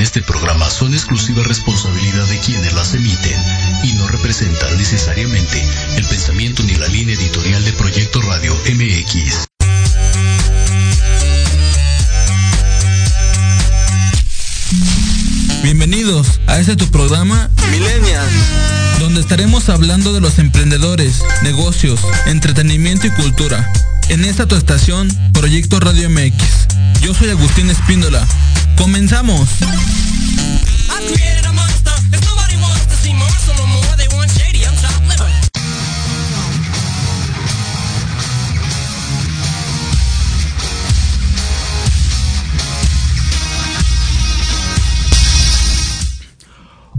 este programa son exclusiva responsabilidad de quienes las emiten y no representan necesariamente el pensamiento ni la línea editorial de Proyecto Radio MX. Bienvenidos a este tu programa Millennials, donde estaremos hablando de los emprendedores, negocios, entretenimiento y cultura. En esta tu estación, Proyecto Radio MX. Yo soy Agustín Espíndola. ¡Comenzamos!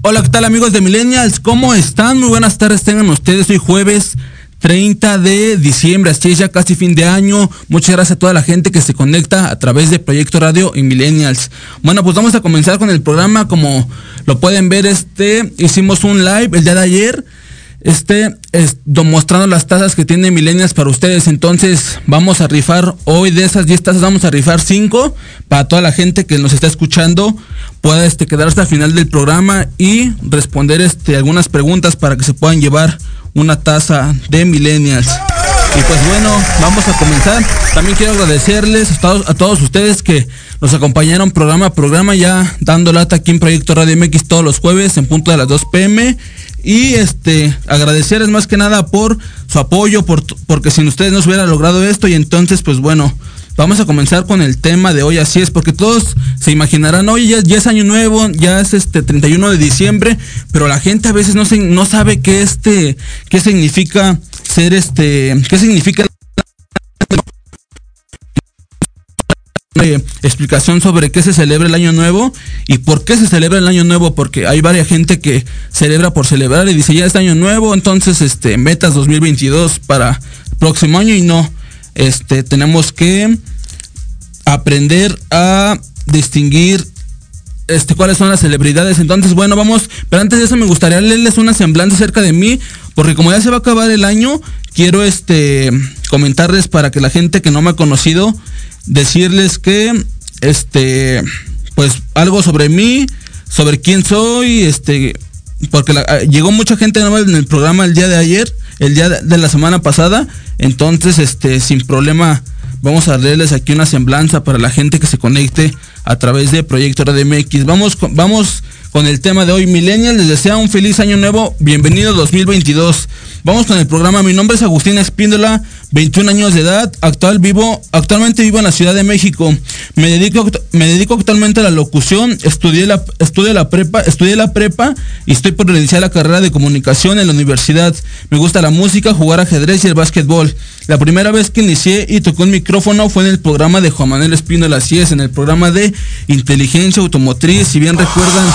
Hola, ¿qué tal amigos de Millennials? ¿Cómo están? Muy buenas tardes, tengan ustedes. Hoy jueves 30 de diciembre, así es ya casi fin de año. Muchas gracias a toda la gente que se conecta a través de Proyecto Radio y Millennials. Bueno, pues vamos a comenzar con el programa. Como lo pueden ver, este hicimos un live el día de ayer. Este es, mostrando las tazas que tiene Millennials para ustedes. Entonces, vamos a rifar hoy de esas 10 tazas, vamos a rifar 5 para toda la gente que nos está escuchando pueda este, quedarse al final del programa y responder este, algunas preguntas para que se puedan llevar una taza de millennials. Y pues bueno, vamos a comenzar. También quiero agradecerles a todos, a todos ustedes que nos acompañaron programa a programa ya dando lata aquí en Proyecto Radio MX todos los jueves en punto de las 2 pm. Y este, agradecerles más que nada por su apoyo, por, porque sin ustedes no se hubiera logrado esto. Y entonces, pues bueno, Vamos a comenzar con el tema de hoy, así es, porque todos se imaginarán, oye, ya, es año nuevo, ya es este 31 de diciembre, pero la gente a veces no, se, no sabe qué este, qué significa ser este, qué significa explicación sobre qué se celebra el año nuevo y por qué se celebra el año nuevo porque hay varias gente que celebra por celebrar y dice ya es año nuevo entonces este metas 2022 para próximo año y no este, tenemos que aprender a distinguir este, cuáles son las celebridades. Entonces, bueno, vamos, pero antes de eso me gustaría leerles una semblanza acerca de mí, porque como ya se va a acabar el año, quiero este comentarles para que la gente que no me ha conocido, decirles que este pues algo sobre mí, sobre quién soy, este porque llegó mucha gente en el programa el día de ayer el día de la semana pasada. Entonces, este, sin problema, vamos a leerles aquí una semblanza para la gente que se conecte a través de Proyecto RDMX. Vamos, vamos con el tema de hoy. Millennial les desea un feliz año nuevo. Bienvenido 2022. Vamos con el programa. Mi nombre es Agustín Espíndola, 21 años de edad. Actual vivo, actualmente vivo en la Ciudad de México. Me dedico, me dedico actualmente a la locución. Estudié la, estudié la prepa, estudié la prepa y estoy por iniciar la carrera de comunicación en la universidad. Me gusta la música, jugar ajedrez y el básquetbol. La primera vez que inicié y tocó un micrófono fue en el programa de Juan Manuel Espíndola, así es, en el programa de inteligencia automotriz. Si bien recuerdan,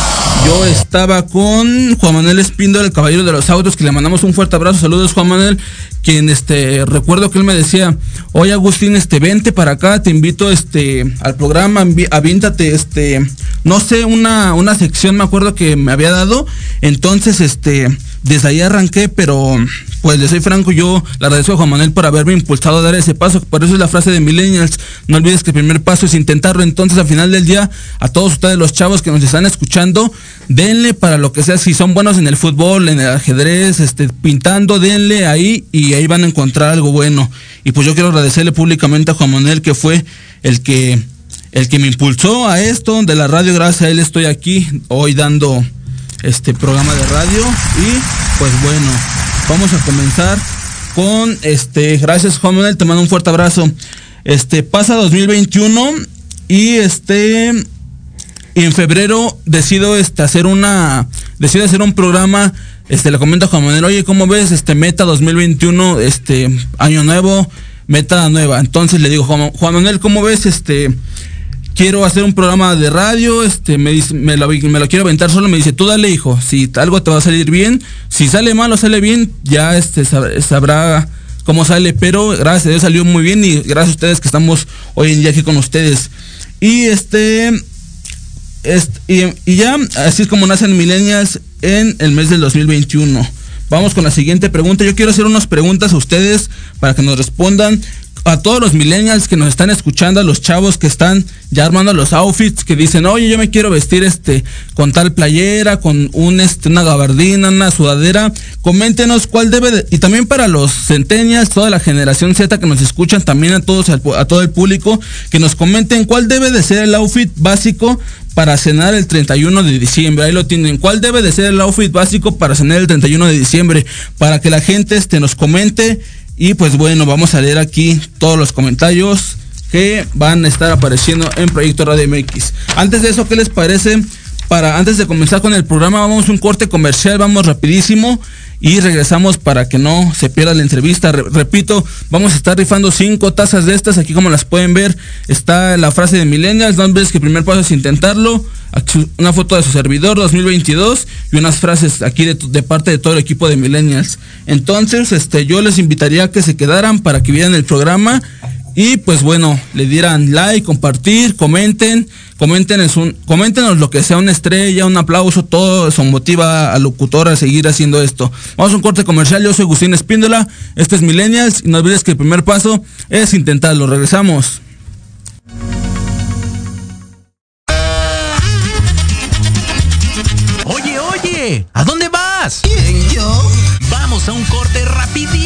yo estaba con Juan Manuel Espíndola, el caballero de los autos, que le mandamos un fuerte abrazo saludos Juan Manuel, quien este recuerdo que él me decía, oye Agustín, este vente para acá, te invito este al programa, avíntate este no sé, una una sección me acuerdo que me había dado, entonces este desde ahí arranqué, pero pues le soy franco, yo le agradezco a Juan Manuel por haberme impulsado a dar ese paso, por eso es la frase de Millennials, no olvides que el primer paso es intentarlo, entonces al final del día, a todos ustedes los chavos que nos están escuchando, denle para lo que sea, si son buenos en el fútbol, en el ajedrez, este, pintando, denle ahí y ahí van a encontrar algo bueno. Y pues yo quiero agradecerle públicamente a Juan Manuel que fue el que el que me impulsó a esto de la radio, gracias a él estoy aquí hoy dando este programa de radio y pues bueno, vamos a comenzar con este, gracias Juan Manuel, te mando un fuerte abrazo. Este pasa 2021 y este en febrero decido este, hacer una decido hacer un programa este le comento a Juan Manuel oye cómo ves este meta 2021 este año nuevo meta nueva entonces le digo Juan, Manuel cómo ves este quiero hacer un programa de radio, este, me dice, me lo, quiero aventar solo, me dice, tú dale hijo, si algo te va a salir bien, si sale mal o sale bien, ya este sabrá cómo sale, pero gracias a Dios salió muy bien y gracias a ustedes que estamos hoy en día aquí con ustedes. Y este, y, ya, así es como nacen millennials en el mes del 2021. Vamos con la siguiente pregunta. Yo quiero hacer unas preguntas a ustedes para que nos respondan a todos los millennials que nos están escuchando, a los chavos que están ya armando los outfits, que dicen, oye, yo me quiero vestir este con tal playera, con este, una gabardina, una sudadera. Coméntenos cuál debe de, y también para los centenias, toda la generación Z que nos escuchan, también a todos, a todo el público, que nos comenten cuál debe de ser el outfit básico para cenar el 31 de diciembre. Ahí lo tienen. ¿Cuál debe de ser el outfit básico para cenar el 31 de diciembre? Para que la gente este, nos comente y pues bueno, vamos a leer aquí todos los comentarios que van a estar apareciendo en Proyecto Radio MX. Antes de eso, ¿qué les parece? Para antes de comenzar con el programa, vamos a un corte comercial, vamos rapidísimo y regresamos para que no se pierda la entrevista. repito, vamos a estar rifando cinco tazas de estas. Aquí como las pueden ver, está la frase de Millennials, dos veces que el primer paso es intentarlo. una foto de su servidor 2022 y unas frases aquí de, de, parte de todo el equipo de Millennials. Entonces, este, yo les invitaría a que se quedaran para que vieran el programa y pues bueno, le dieran like, compartir, comenten, coméntenos, un, coméntenos lo que sea, una estrella, un aplauso, todo eso motiva al locutor a seguir haciendo esto. Vamos a un corte comercial, yo soy Agustín Espíndola, este es Millennials y no olvides que el primer paso es intentarlo. Regresamos. Oye, oye, ¿a dónde vas? ¿Quién, yo? Vamos a un corte rapidísimo y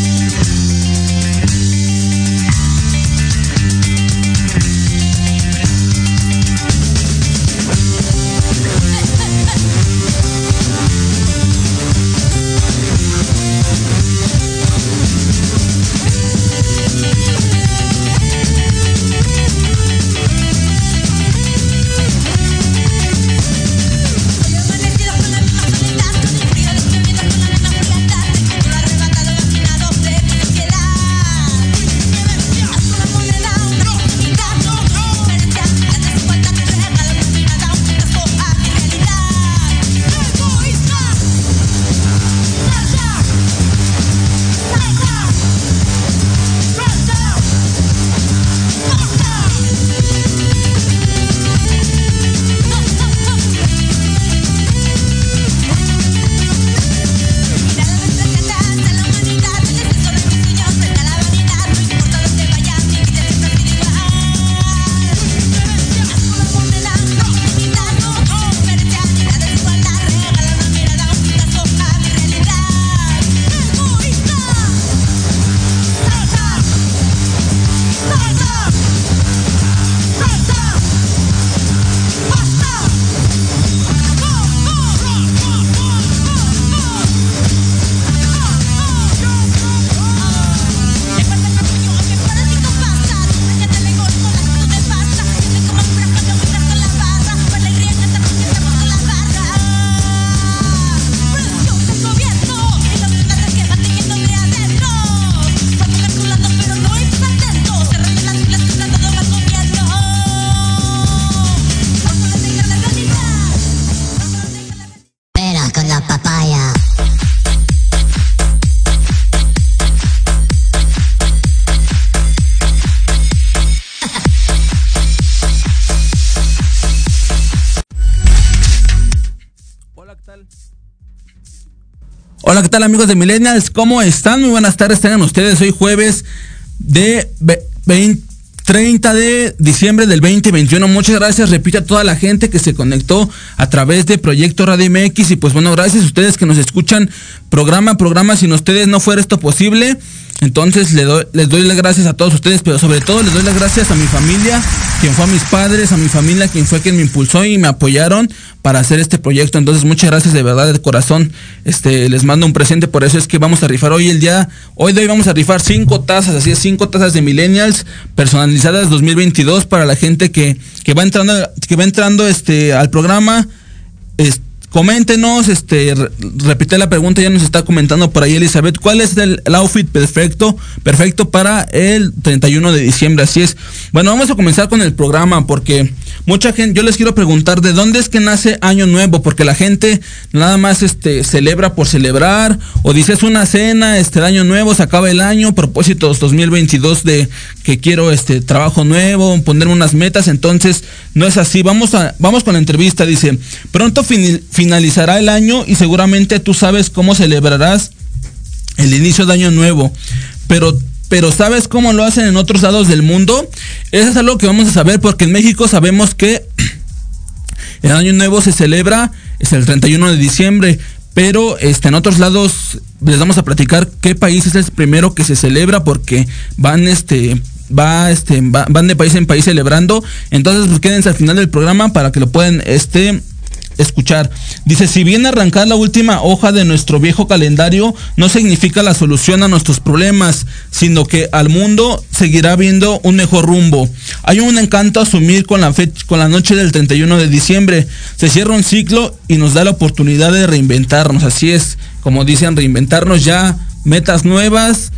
Hola, ¿qué tal amigos de Millennials? ¿Cómo están? Muy buenas tardes, tengan ustedes hoy jueves de 30 de diciembre del 2021. Muchas gracias, repito a toda la gente que se conectó a través de Proyecto Radio MX y pues bueno, gracias a ustedes que nos escuchan programa a programa. Sin ustedes no fuera esto posible. Entonces les doy, las gracias a todos ustedes, pero sobre todo les doy las gracias a mi familia, quien fue a mis padres, a mi familia, quien fue quien me impulsó y me apoyaron para hacer este proyecto. Entonces muchas gracias de verdad de corazón. Este, les mando un presente, por eso es que vamos a rifar hoy el día, hoy de hoy vamos a rifar cinco tazas, así es, cinco tazas de millennials personalizadas 2022 para la gente que, que va entrando, que va entrando este al programa. Coméntenos, este, repite la pregunta, ya nos está comentando por ahí Elizabeth, ¿cuál es el, outfit perfecto, perfecto para el 31 de diciembre? Así es. Bueno, vamos a comenzar con el programa porque mucha gente, yo les quiero preguntar de dónde es que nace Año Nuevo, porque la gente nada más este, celebra por celebrar, o dice es una cena, este Año Nuevo, se acaba el año, propósitos 2022 de que quiero este trabajo nuevo, poner unas metas, entonces no es así. Vamos a, vamos con la entrevista, dice, pronto finalizará el año y seguramente tú sabes cómo celebrarás el inicio de año nuevo. Pero pero ¿sabes cómo lo hacen en otros lados del mundo? Eso es algo que vamos a saber porque en México sabemos que el año nuevo se celebra, es el 31 de diciembre, pero este, en otros lados les vamos a platicar qué país es el primero que se celebra porque van este va este van de país en país celebrando entonces pues quédense al final del programa para que lo puedan este escuchar. Dice, si bien arrancar la última hoja de nuestro viejo calendario no significa la solución a nuestros problemas, sino que al mundo seguirá viendo un mejor rumbo. Hay un encanto asumir con la fecha, con la noche del 31 de diciembre. Se cierra un ciclo y nos da la oportunidad de reinventarnos. Así es, como dicen, reinventarnos ya, metas nuevas.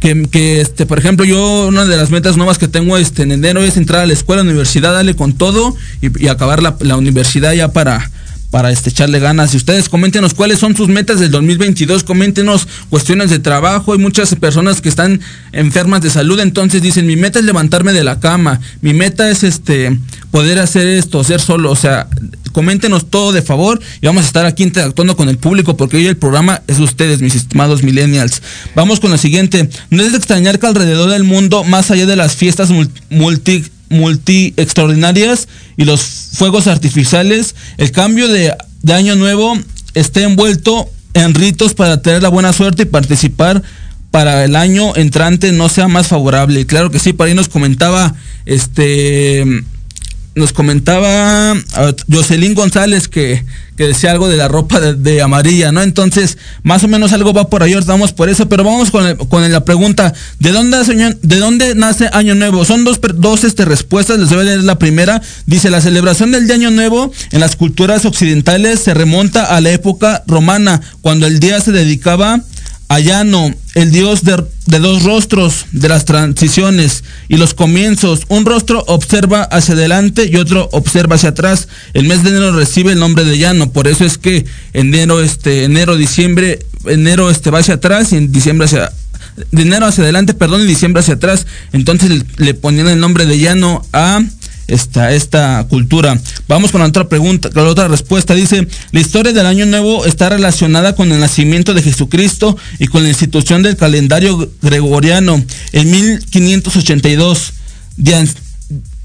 Que, este, por ejemplo, yo una de las metas nuevas que tengo este, en enero es entrar a la escuela, universidad, darle con todo y, acabar la, la universidad ya para, para este, echarle ganas. Y ustedes coméntenos cuáles son sus metas del 2022, coméntenos cuestiones de trabajo. Hay muchas personas que están enfermas de salud, entonces dicen, mi meta es levantarme de la cama, mi meta es este poder hacer esto, ser solo, o sea, coméntenos todo de favor y vamos a estar aquí interactuando con el público porque hoy el programa es ustedes, mis estimados millennials. Vamos con lo siguiente, no es de extrañar que alrededor del mundo, más allá de las fiestas multi multi extraordinarias y los fuegos artificiales, el cambio de, año nuevo esté envuelto en ritos para tener la buena suerte y participar para el año entrante no sea más favorable. Claro que sí, por ahí nos comentaba este nos comentaba Jocelyn González que, decía algo de la ropa de, amarilla, ¿no? Entonces, más o menos algo va por ahí, vamos por eso, pero vamos con, con la pregunta, ¿de dónde, ¿de dónde nace Año Nuevo? Son dos, dos este, respuestas, les voy a leer la primera. Dice, la celebración del Año Nuevo en las culturas occidentales se remonta a la época romana, cuando el día se dedicaba Ayano, el Dios de, dos rostros, de las transiciones y los comienzos. Un rostro observa hacia adelante y otro observa hacia atrás. El mes de enero recibe el nombre de Llano, por eso es que enero, este, enero, diciembre, enero este va hacia atrás y en diciembre hacia enero hacia adelante, perdón, y diciembre hacia atrás. Entonces le ponían el nombre de Llano a esta, esta cultura. Vamos con la otra pregunta, la otra respuesta. Dice, la historia del Año Nuevo está relacionada con el nacimiento de Jesucristo y con la institución del calendario gregoriano. En 1582,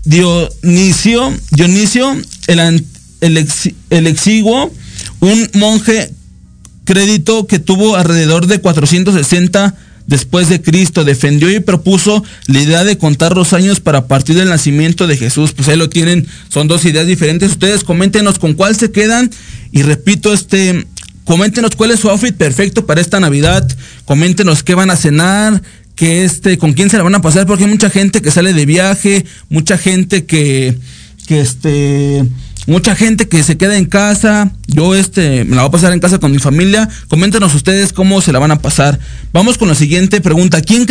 Dionisio, Dionisio el, el exiguo, un monje crédito que tuvo alrededor de 460 después de Cristo, defendió y propuso la idea de contar los años para partir del nacimiento de Jesús. Pues ahí lo tienen, son dos ideas diferentes. Ustedes coméntenos con cuál se quedan y repito, este, coméntenos cuál es su outfit perfecto para esta Navidad, coméntenos qué van a cenar, que este, con quién se la van a pasar, porque hay mucha gente que sale de viaje, mucha gente que, que este, mucha gente que se queda en casa. Yo este me la voy a pasar en casa con mi familia. Coméntenos ustedes cómo se la van a pasar. Vamos con la siguiente pregunta. ¿Quién,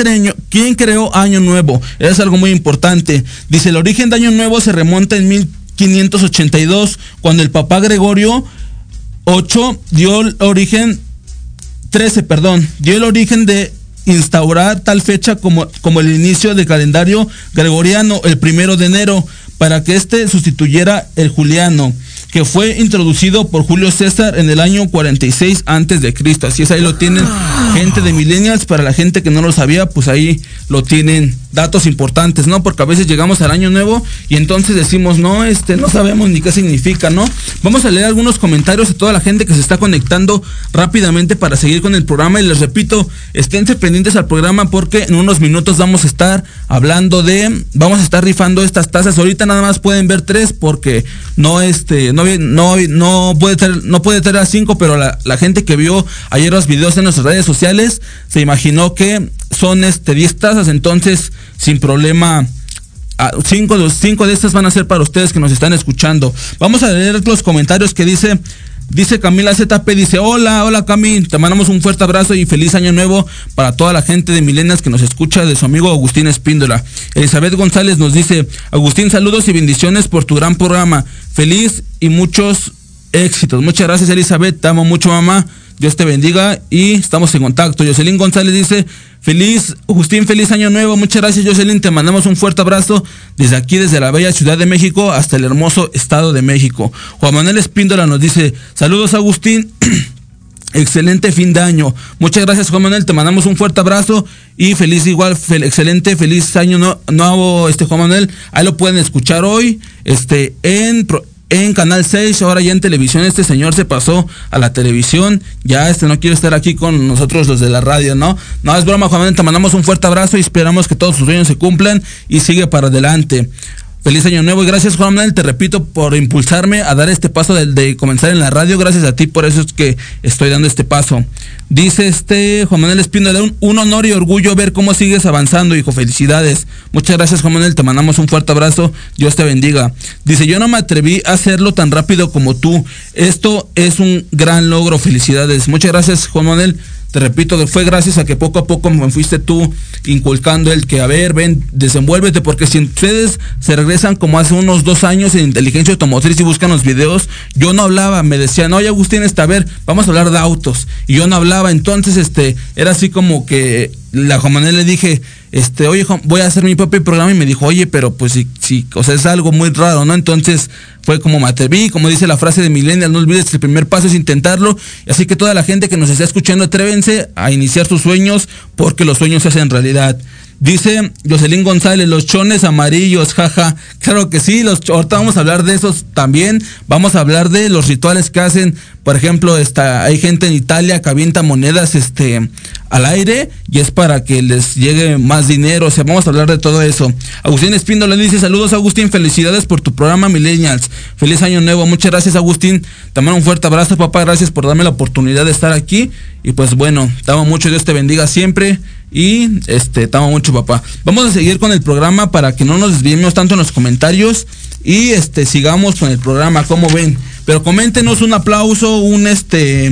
¿Quién creó Año Nuevo? Es algo muy importante. Dice, el origen de Año Nuevo se remonta en 1582, cuando el papá Gregorio 8 dio el origen, 13, perdón, dio el origen de instaurar tal fecha como, como el inicio del calendario gregoriano, el primero de enero para que éste sustituyera el juliano que fue introducido por Julio César en el año 46 antes de Cristo. Así es, ahí lo tienen gente de millennials, para la gente que no lo sabía, pues ahí lo tienen datos importantes, ¿no? Porque a veces llegamos al año nuevo y entonces decimos, no, este, no sabemos ni qué significa, ¿no? Vamos a leer algunos comentarios de toda la gente que se está conectando rápidamente para seguir con el programa y les repito, esténse pendientes al programa porque en unos minutos vamos a estar hablando de, vamos a estar rifando estas tazas. Ahorita nada más pueden ver tres porque no, este, no no, no, puede tener, no puede a cinco, pero la, gente que vio ayer los videos en nuestras redes sociales se imaginó que son este 10 tazas, entonces sin problema. cinco, cinco de estas van a ser para ustedes que nos están escuchando. Vamos a leer los comentarios que dice Dice Camila ZP, dice, hola, hola Cami, te mandamos un fuerte abrazo y feliz año nuevo para toda la gente de Milenas que nos escucha de su amigo Agustín Espíndola. Elizabeth González nos dice, Agustín, saludos y bendiciones por tu gran programa. Feliz y muchos éxitos. Muchas gracias Elizabeth, te amo mucho mamá. Dios te bendiga y estamos en contacto. Jocelyn González dice, feliz, Agustín, feliz año nuevo. Muchas gracias Jocelyn, te mandamos un fuerte abrazo desde aquí, desde la bella Ciudad de México hasta el hermoso Estado de México. Juan Manuel Espíndola nos dice, saludos Agustín. Excelente fin de año. Muchas gracias, Juan Manuel. Te mandamos un fuerte abrazo y feliz igual, excelente, feliz año nuevo, este Juan Manuel. Ahí lo pueden escuchar hoy, este, en, en Canal 6, ahora ya en televisión. Este señor se pasó a la televisión. Ya este no quiere estar aquí con nosotros los de la radio, ¿no? No, es broma, Juan. Te mandamos un fuerte abrazo y esperamos que todos sus sueños se cumplan y sigue para adelante. Feliz año nuevo y gracias Juan Manuel, te repito, por impulsarme a dar este paso de, comenzar en la radio. Gracias a ti, por eso es que estoy dando este paso. Dice este Juan Manuel Espíndola, un, un honor y orgullo ver cómo sigues avanzando, hijo. Felicidades. Muchas gracias, Juan Manuel. Te mandamos un fuerte abrazo. Dios te bendiga. Dice, yo no me atreví a hacerlo tan rápido como tú. Esto es un gran logro. Felicidades. Muchas gracias, Juan Manuel. Te repito, fue gracias a que poco a poco me fuiste tú inculcando el que, a ver, ven, desenvuélvete, porque si ustedes se regresan como hace unos dos años en inteligencia automotriz y buscan los videos, yo no hablaba, me decían, oye Agustín, está, a ver, vamos a hablar de autos. Y yo no hablaba, entonces, este, era así como que la Juan Manuel le dije, este, oye, voy a hacer mi propio programa y me dijo, oye, pero pues sí, sí, o sea, es algo muy raro, ¿no? Entonces fue como me como dice la frase de Millennial, no olvides que el primer paso es intentarlo, así que toda la gente que nos está escuchando, atrévense a iniciar sus sueños, porque los sueños se hacen realidad. Dice Jocelyn González, los chones amarillos, jaja. Claro que sí, los, ahorita vamos a hablar de esos también. Vamos a hablar de los rituales que hacen. Por ejemplo, está, hay gente en Italia que avienta monedas este, al aire y es para que les llegue más dinero. O sea, vamos a hablar de todo eso. Agustín Espíndola dice, saludos Agustín, felicidades por tu programa Millennials. Feliz año nuevo. Muchas gracias Agustín. También un fuerte abrazo, papá. Gracias por darme la oportunidad de estar aquí. Y pues bueno, te amo mucho. Dios te bendiga siempre. Y este, te amo mucho, papá. Vamos a seguir con el programa para que no nos desviemos tanto en los comentarios. Y este, sigamos con el programa, como ven. Pero coméntenos un aplauso, un este,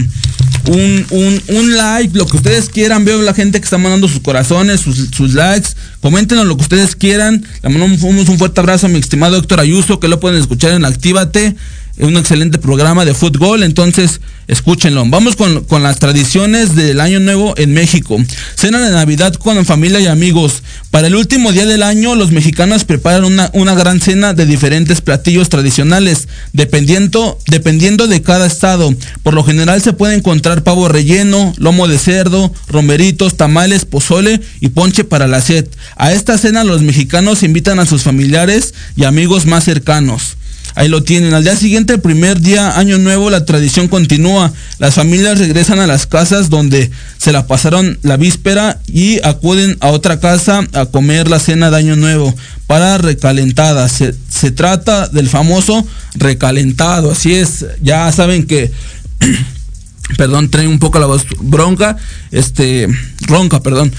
un, un, un, like, lo que ustedes quieran. Veo la gente que está mandando sus corazones, sus, sus likes. Coméntenos lo que ustedes quieran. Le mandamos un fuerte abrazo a mi estimado Héctor Ayuso, que lo pueden escuchar en Actívate un excelente programa de fútbol, entonces escúchenlo. Vamos con, las tradiciones del Año Nuevo en México. Cena de Navidad con familia y amigos. Para el último día del año, los mexicanos preparan una, una gran cena de diferentes platillos tradicionales, dependiendo, dependiendo de cada estado. Por lo general se puede encontrar pavo relleno, lomo de cerdo, romeritos, tamales, pozole y ponche para la sed. A esta cena los mexicanos invitan a sus familiares y amigos más cercanos. Ahí lo tienen. Al día siguiente, primer día, año nuevo, la tradición continúa. Las familias regresan a las casas donde se la pasaron la víspera y acuden a otra casa a comer la cena de año nuevo para recalentada. Se, se trata del famoso recalentado. Así es, ya saben que... perdón, trae un poco la voz bronca, este, ronca, perdón.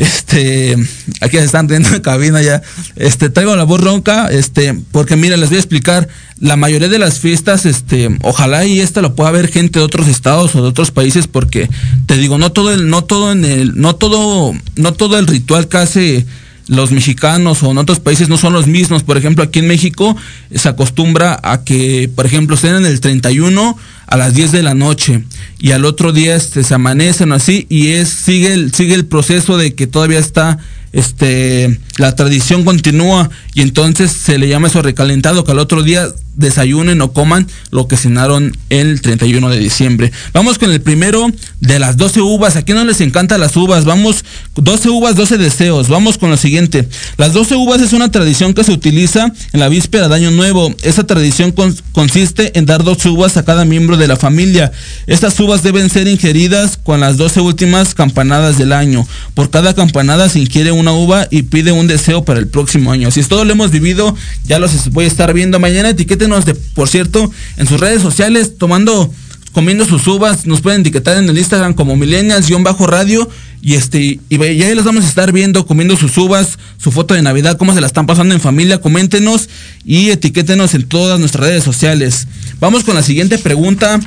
Este, aquí se están riendo en cabina ya. Este, traigo la voz ronca, este, porque mira, les voy a explicar. La mayoría de las fiestas, este, ojalá y esta lo pueda ver gente de otros estados o de otros países, porque te digo, no todo el, no todo en el, no todo, no todo el ritual que hace los mexicanos o en otros países no son los mismos. Por ejemplo, aquí en México se acostumbra a que, por ejemplo, estén en el 31 a las 10 de la noche y al otro día este, se amanecen así y es sigue el, sigue el proceso de que todavía está este la tradición continúa y entonces se le llama eso recalentado que al otro día desayunen o coman lo que cenaron el 31 de diciembre. Vamos con el primero de las 12 uvas. ¿A quién no les encantan las uvas? Vamos, 12 uvas, 12 deseos. Vamos con lo siguiente. Las 12 uvas es una tradición que se utiliza en la víspera de Año Nuevo. Esta tradición consiste en dar dos uvas a cada miembro de la familia. Estas uvas deben ser ingeridas con las 12 últimas campanadas del año. Por cada campanada se ingiere una uva y pide un deseo para el próximo año. Si todo lo hemos vivido, ya los voy a estar viendo mañana. Etiqueten por cierto, en sus redes sociales tomando comiendo sus uvas, nos pueden etiquetar en el Instagram como millennials-radio y este y ya les vamos a estar viendo comiendo sus uvas, su foto de Navidad, cómo se la están pasando en familia, coméntenos y etiquétenos en todas nuestras redes sociales. Vamos con la siguiente pregunta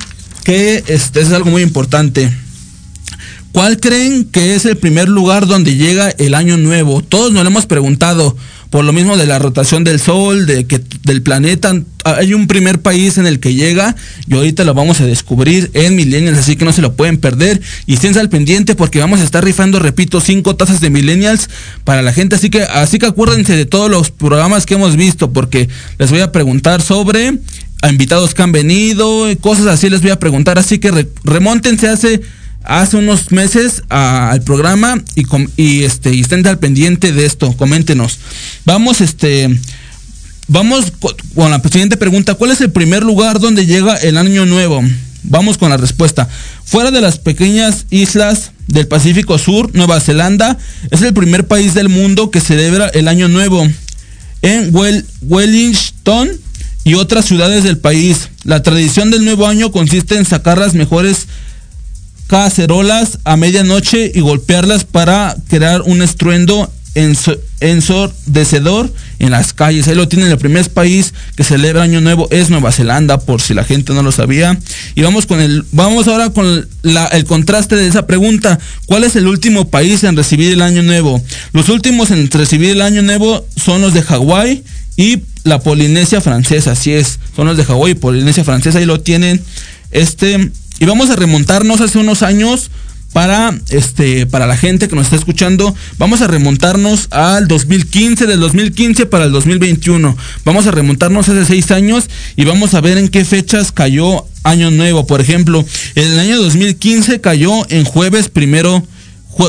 que este es algo muy importante. ¿Cuál creen que es el primer lugar donde llega el año nuevo? Todos nos lo hemos preguntado por lo mismo de la rotación del sol, de que del planeta, hay un primer país en el que llega y ahorita lo vamos a descubrir en Millennials, así que no se lo pueden perder. Y estén al pendiente porque vamos a estar rifando, repito, cinco tazas de Millennials para la gente, así que así que acuérdense de todos los programas que hemos visto porque les voy a preguntar sobre a invitados que han venido, cosas así les voy a preguntar, así que remóntense hace hace unos meses al programa y, y, este estén al pendiente de esto, coméntenos. Vamos este vamos con la siguiente pregunta, ¿cuál es el primer lugar donde llega el año nuevo? Vamos con la respuesta. Fuera de las pequeñas islas del Pacífico Sur, Nueva Zelanda es el primer país del mundo que celebra el año nuevo. En Wellington y otras ciudades del país, la tradición del nuevo año consiste en sacar las mejores cacerolas a medianoche y golpearlas para crear un estruendo ensordecedor en las calles. Ahí lo tienen, el primer país que celebra Año Nuevo es Nueva Zelanda, por si la gente no lo sabía. Y vamos con el, vamos ahora con el contraste de esa pregunta. ¿Cuál es el último país en recibir el Año Nuevo? Los últimos en recibir el Año Nuevo son los de Hawái y la Polinesia Francesa, así es, son los de Hawái y Polinesia Francesa, ahí lo tienen. Este, y vamos a remontarnos hace unos años para este para la gente que nos está escuchando, vamos a remontarnos al 2015, del 2015 para el 2021. Vamos a remontarnos hace seis años y vamos a ver en qué fechas cayó Año Nuevo. Por ejemplo, en el año 2015 cayó en jueves primero,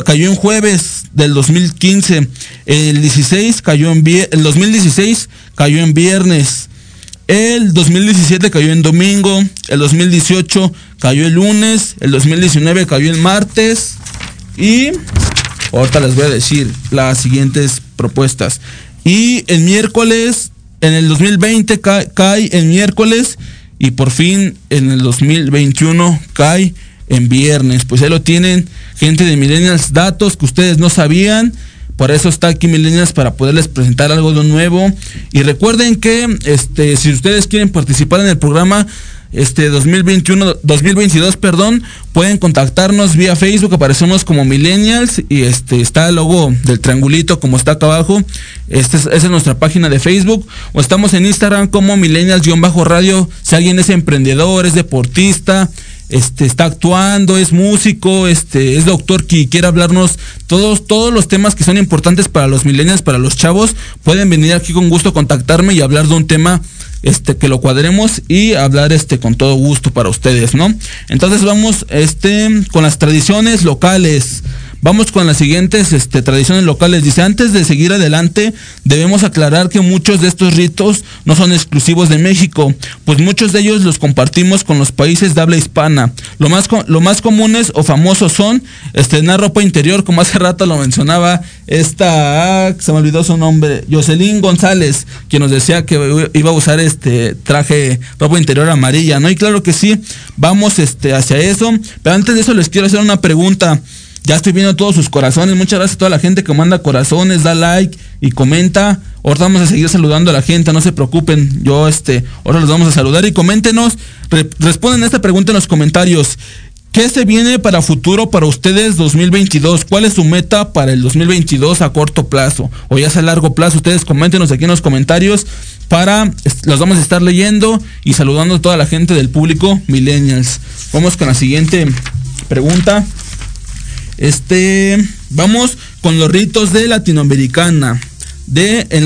cayó en jueves del 2015. El 16 cayó en el 2016 cayó en viernes. El 2017 cayó en domingo, el 2018 cayó el lunes, el 2019 cayó el martes y ahorita les voy a decir las siguientes propuestas. Y el miércoles, en el 2020 cae, cae el miércoles y por fin en el 2021 cae en viernes. Pues ahí lo tienen, gente de Millennials, datos que ustedes no sabían por eso está aquí Milenias para poderles presentar algo de nuevo. Y recuerden que este, si ustedes quieren participar en el programa este 2021, 2022, perdón, pueden contactarnos vía Facebook, aparecemos como Millennials y este está el logo del triangulito como está acá abajo. Este es, esa es nuestra página de Facebook o estamos en Instagram como Millennials-radio. Si alguien es emprendedor, es deportista, este, está actuando, es músico, este, es doctor que quiere hablarnos todos, todos los temas que son importantes para los millennials, para los chavos, pueden venir aquí con gusto, contactarme y hablar de un tema este, que lo cuadremos y hablar este, con todo gusto para ustedes, ¿no? Entonces vamos este, con las tradiciones locales. Vamos con las siguientes este, tradiciones locales. Dice, antes de seguir adelante, debemos aclarar que muchos de estos ritos no son exclusivos de México, pues muchos de ellos los compartimos con los países de habla hispana. Lo más, lo más comunes o famosos son estrenar ropa interior, como hace rato lo mencionaba esta, ah, se me olvidó su nombre, Jocelyn González, quien nos decía que iba a usar este traje, ropa interior amarilla, ¿no? Y claro que sí, vamos este, hacia eso. Pero antes de eso les quiero hacer una pregunta. Ya estoy viendo todos sus corazones. Muchas gracias a toda la gente que manda corazones, da like y comenta. Ahora vamos a seguir saludando a la gente, no se preocupen. Yo este, ahora los vamos a saludar y coméntenos, responden a esta pregunta en los comentarios. ¿Qué se viene para futuro para ustedes 2022? ¿Cuál es su meta para el 2022 a corto plazo o ya sea a largo plazo? Ustedes coméntenos aquí en los comentarios para los vamos a estar leyendo y saludando a toda la gente del público millennials. Vamos con la siguiente pregunta. Este, vamos con los ritos de Latinoamericana. De en,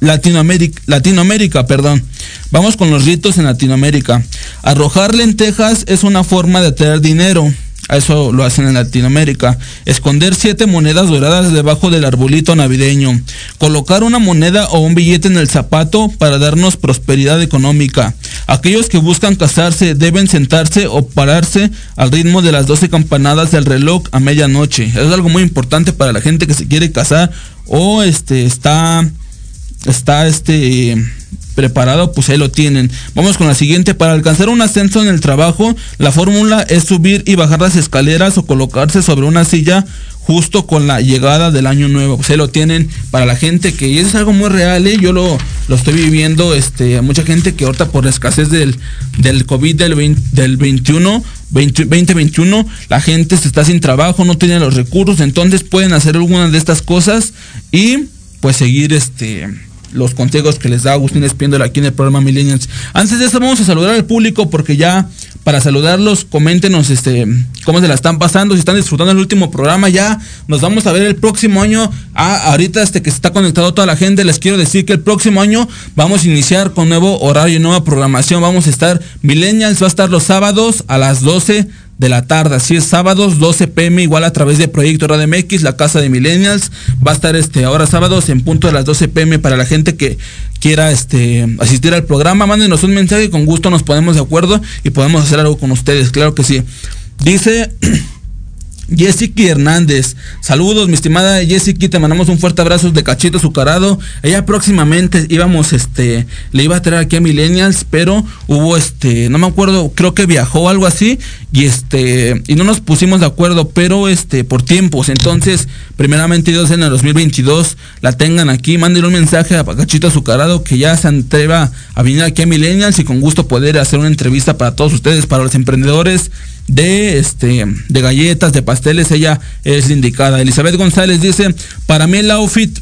Latinoamérica, Latinoamérica, perdón. Vamos con los ritos en Latinoamérica. Arrojar lentejas es una forma de traer dinero. Eso lo hacen en Latinoamérica. Esconder siete monedas doradas debajo del arbolito navideño. Colocar una moneda o un billete en el zapato para darnos prosperidad económica. Aquellos que buscan casarse deben sentarse o pararse al ritmo de las 12 campanadas del reloj a medianoche. Es algo muy importante para la gente que se quiere casar o este está está este preparado, pues ahí lo tienen. Vamos con la siguiente. Para alcanzar un ascenso en el trabajo, la fórmula es subir y bajar las escaleras o colocarse sobre una silla justo con la llegada del año nuevo. Pues ahí lo tienen para la gente que es algo muy real, ¿eh? yo lo, lo estoy viviendo, este, mucha gente que ahorita por la escasez del, del COVID del, del 21, 2021, la gente se está sin trabajo, no tiene los recursos, entonces pueden hacer algunas de estas cosas y pues seguir este los consejos que les da Agustín Espiéndola aquí en el programa Millennials. Antes de eso vamos a saludar al público porque ya para saludarlos, coméntenos este cómo se la están pasando, si están disfrutando el último programa ya. Nos vamos a ver el próximo año. Ah, ahorita este que está conectado toda la gente, les quiero decir que el próximo año vamos a iniciar con nuevo horario y nueva programación. Vamos a estar Millennials va a estar los sábados a las 12 de la tarde. Así es, sábados 12 pm, igual a través de Proyecto Radio MX, la casa de Millennials. Va a estar este ahora sábados en punto de las 12 pm para la gente que quiera este asistir al programa. Mándenos un mensaje, con gusto nos ponemos de acuerdo y podemos hacer algo con ustedes, claro que sí. Dice Jessica Hernández, saludos mi estimada Jessica, te mandamos un fuerte abrazo de cachito azucarado. Ella próximamente íbamos, este, le iba a traer aquí a Millennials, pero hubo este, no me acuerdo, creo que viajó algo así, y este, y no nos pusimos de acuerdo, pero este, por tiempos. Entonces, primeramente Dios en el 2022 la tengan aquí, mándenle un mensaje a Cachito Azucarado que ya se atreva a venir aquí a Millennials y con gusto poder hacer una entrevista para todos ustedes, para los emprendedores de este de galletas, de pasteles, ella es indicada. Elizabeth González dice, para mí el outfit,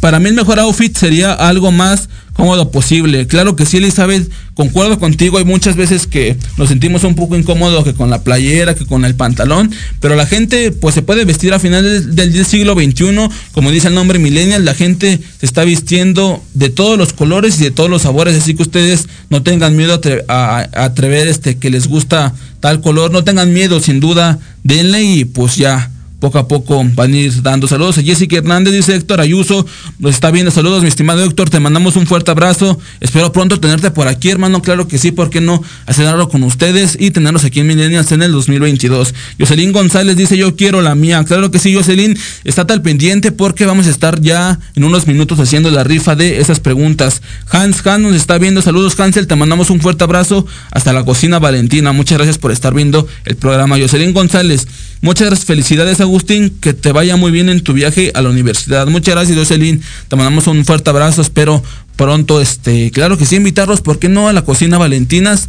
para mí el mejor outfit sería algo más cómodo posible. Claro que sí, Elizabeth, concuerdo contigo, hay muchas veces que nos sentimos un poco incómodos que con la playera, que con el pantalón, pero la gente pues se puede vestir a finales del, siglo XXI, como dice el nombre millennial, la gente se está vistiendo de todos los colores y de todos los sabores, así que ustedes no tengan miedo a, atrever este que les gusta tal color, no tengan miedo, sin duda, denle y pues ya poco a poco van a ir dando saludos. A Jessica Hernández dice Héctor Ayuso, nos está viendo saludos, mi estimado Héctor, te mandamos un fuerte abrazo. Espero pronto tenerte por aquí, hermano. Claro que sí, ¿por qué no hacer algo con ustedes y tenerlos aquí en Millennials en el 2022? Jocelyn González dice yo quiero la mía. Claro que sí, Jocelyn, está tal pendiente porque vamos a estar ya en unos minutos haciendo la rifa de esas preguntas. Hans Hans nos está viendo, saludos Hansel, te mandamos un fuerte abrazo hasta la cocina Valentina. Muchas gracias por estar viendo el programa. Jocelyn González, muchas felicidades Agustín, que te vaya muy bien en tu viaje a la universidad. Muchas gracias, Jocelyn. Te mandamos un fuerte abrazo. Espero pronto, este, claro que sí, invitarlos, ¿por qué no? A la cocina Valentinas.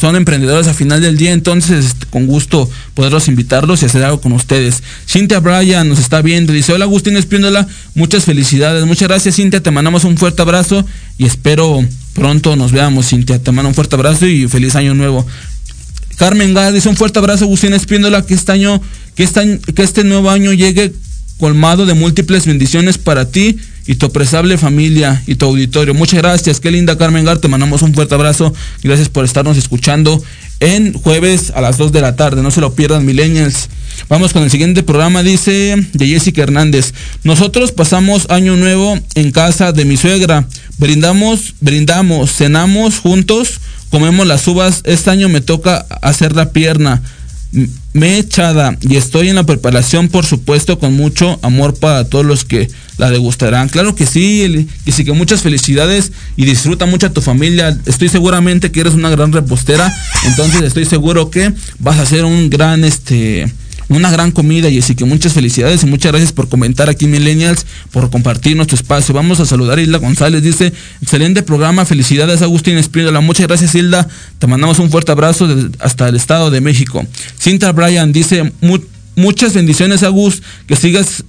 Son emprendedores a final del día, entonces este, con gusto poderlos invitarlos y hacer algo con ustedes. Cintia Bryan nos está viendo, dice, hola Agustín Espiéndola, muchas felicidades, muchas gracias Cintia, te mandamos un fuerte abrazo y espero pronto nos veamos Cintia, te mando un fuerte abrazo y feliz año nuevo. Carmen Gá dice un fuerte abrazo, Agustín Espiéndola, que este año, que este, que este nuevo año llegue colmado de múltiples bendiciones para ti y tu apresable familia y tu auditorio. Muchas gracias, qué linda Carmen Gar, te mandamos un fuerte abrazo. Gracias por estarnos escuchando en jueves a las 2 de la tarde. No se lo pierdan, millennials. Vamos con el siguiente programa, dice de Jessica Hernández. Nosotros pasamos año nuevo en casa de mi suegra. Brindamos, brindamos, cenamos juntos comemos las uvas. Este año me toca hacer la pierna. Me he echada y estoy en la preparación, por supuesto, con mucho amor para todos los que la degustarán. Claro que sí, y sí que muchas felicidades y disfruta mucho a tu familia. Estoy seguramente que eres una gran repostera, entonces estoy seguro que vas a ser un gran este una gran comida y así que muchas felicidades y muchas gracias por comentar aquí Millennials, por compartir nuestro espacio. Vamos a saludar a Hilda González, dice, excelente programa, felicidades Agustín Espínola, muchas gracias Hilda, te mandamos un fuerte abrazo hasta el Estado de México. Cinta Bryan dice, muchas bendiciones Agus, que sigas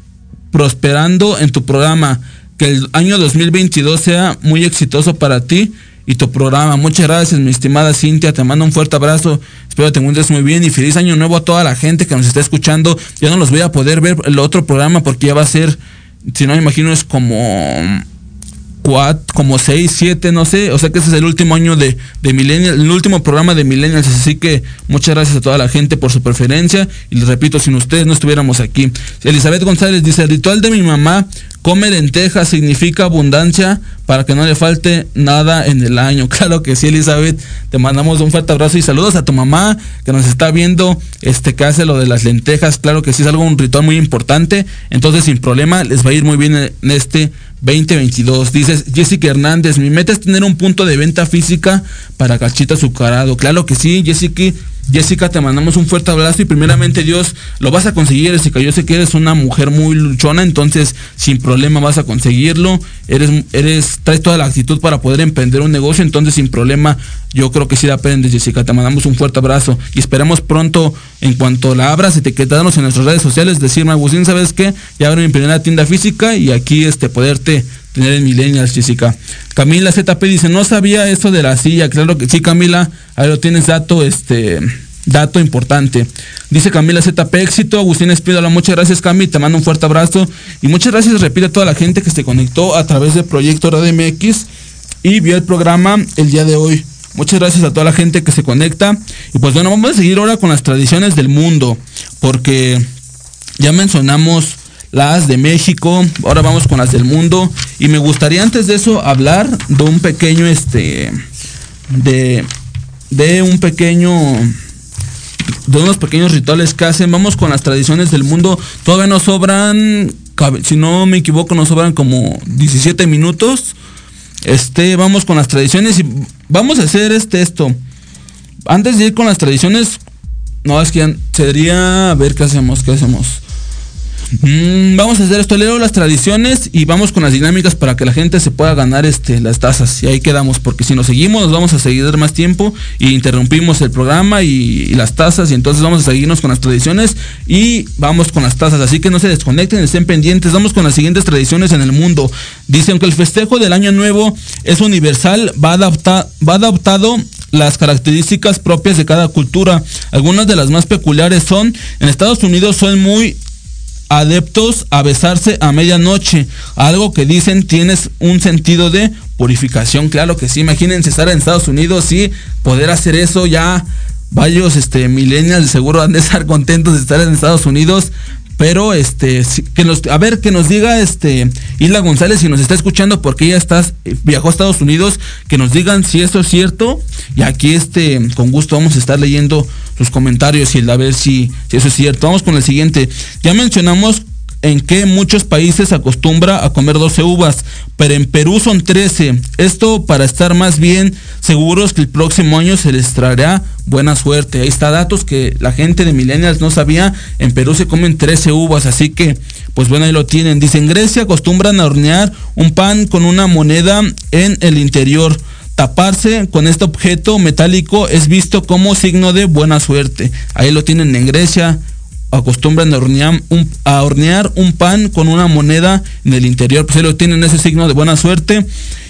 prosperando en tu programa, que el año 2022 sea muy exitoso para ti y tu programa. Muchas gracias, mi estimada Cintia. Te mando un fuerte abrazo. Espero te encuentres muy bien y feliz año nuevo a toda la gente que nos está escuchando. Ya no los voy a poder ver el otro programa porque ya va a ser, si no me imagino, es como cuatro, como seis, siete, no sé. O sea que ese es el último año de, de Millennials, el último programa de Millennials. Así que muchas gracias a toda la gente por su preferencia. Y les repito, sin ustedes no estuviéramos aquí. Elizabeth González dice, el ritual de mi mamá, come lentejas significa abundancia para que no le falte nada en el año. Claro que sí, Elizabeth. Te mandamos un fuerte abrazo y saludos a tu mamá que nos está viendo, este que hace lo de las lentejas. Claro que sí es algo, un ritual muy importante. Entonces, sin problema, les va a ir muy bien en este 2022. Dices Jessica Hernández, mi meta es tener un punto de venta física para cachita azucarado. Claro que sí, Jessica. Jessica, te mandamos un fuerte abrazo y primeramente Dios, lo vas a conseguir, Jessica. Yo sé que eres una mujer muy luchona, entonces sin problema vas a conseguirlo. Eres, eres, traes toda la actitud para poder emprender un negocio, entonces sin problema yo creo que sí la aprendes, Jessica. Te mandamos un fuerte abrazo y esperamos pronto, en cuanto la abras, etiquetarnos en nuestras redes sociales, decirme, Agustín, ¿sabes qué? Ya abro mi primera tienda física y aquí este poderte tener en Millennials, Jessica. Camila ZP dice, no sabía eso de la silla. Claro que sí, Camila. Ahí lo tienes dato, este, dato importante. Dice Camila ZP, éxito. Agustín Espídola, muchas gracias, Cami. Te mando un fuerte abrazo. Y muchas gracias, repite a toda la gente que se conectó a través del proyecto Radio y vio el programa el día de hoy. Muchas gracias a toda la gente que se conecta. Y pues bueno, vamos a seguir ahora con las tradiciones del mundo. Porque ya mencionamos las de México, ahora vamos con las del mundo y me gustaría antes de eso hablar de un pequeño este de de un pequeño de unos pequeños rituales que hacen, vamos con las tradiciones del mundo, todavía nos sobran si no me equivoco nos sobran como 17 minutos. Este, vamos con las tradiciones y vamos a hacer este esto. Antes de ir con las tradiciones, no es que sería a ver qué hacemos, qué hacemos. Mm, vamos a hacer esto, leo las tradiciones y vamos con las dinámicas para que la gente se pueda ganar este, las tazas. Y ahí quedamos, porque si nos seguimos nos vamos a seguir más tiempo y interrumpimos el programa y, las tazas y entonces vamos a seguirnos con las tradiciones y vamos con las tazas. Así que no se desconecten, estén pendientes. Vamos con las siguientes tradiciones en el mundo. Dicen que el festejo del año nuevo es universal, va, va adaptado las características propias de cada cultura. Algunas de las más peculiares son, en Estados Unidos son muy adeptos a besarse a medianoche, algo que dicen tienes un sentido de purificación, claro que sí, imagínense estar en Estados Unidos y poder hacer eso. Ya varios este millennials seguro han de estar contentos de estar en Estados Unidos pero este que nos a ver que nos diga este Isla González si nos está escuchando porque ella está viajó a Estados Unidos que nos digan si esto es cierto. Y aquí este con gusto vamos a estar leyendo sus comentarios y el a ver si, si eso es cierto vamos con el siguiente ya mencionamos en que muchos países acostumbra a comer 12 uvas, pero en Perú son 13. Esto para estar más bien seguros que el próximo año se les traerá buena suerte. Ahí está datos que la gente de Millennials no sabía. En Perú se comen 13 uvas, así que pues bueno, ahí lo tienen. Dice, en Grecia acostumbran a hornear un pan con una moneda en el interior. Taparse con este objeto metálico es visto como signo de buena suerte. Ahí lo tienen en Grecia acostumbran a hornear, un, hornear un pan con una moneda en el interior. Pues lo tienen ese signo de buena suerte.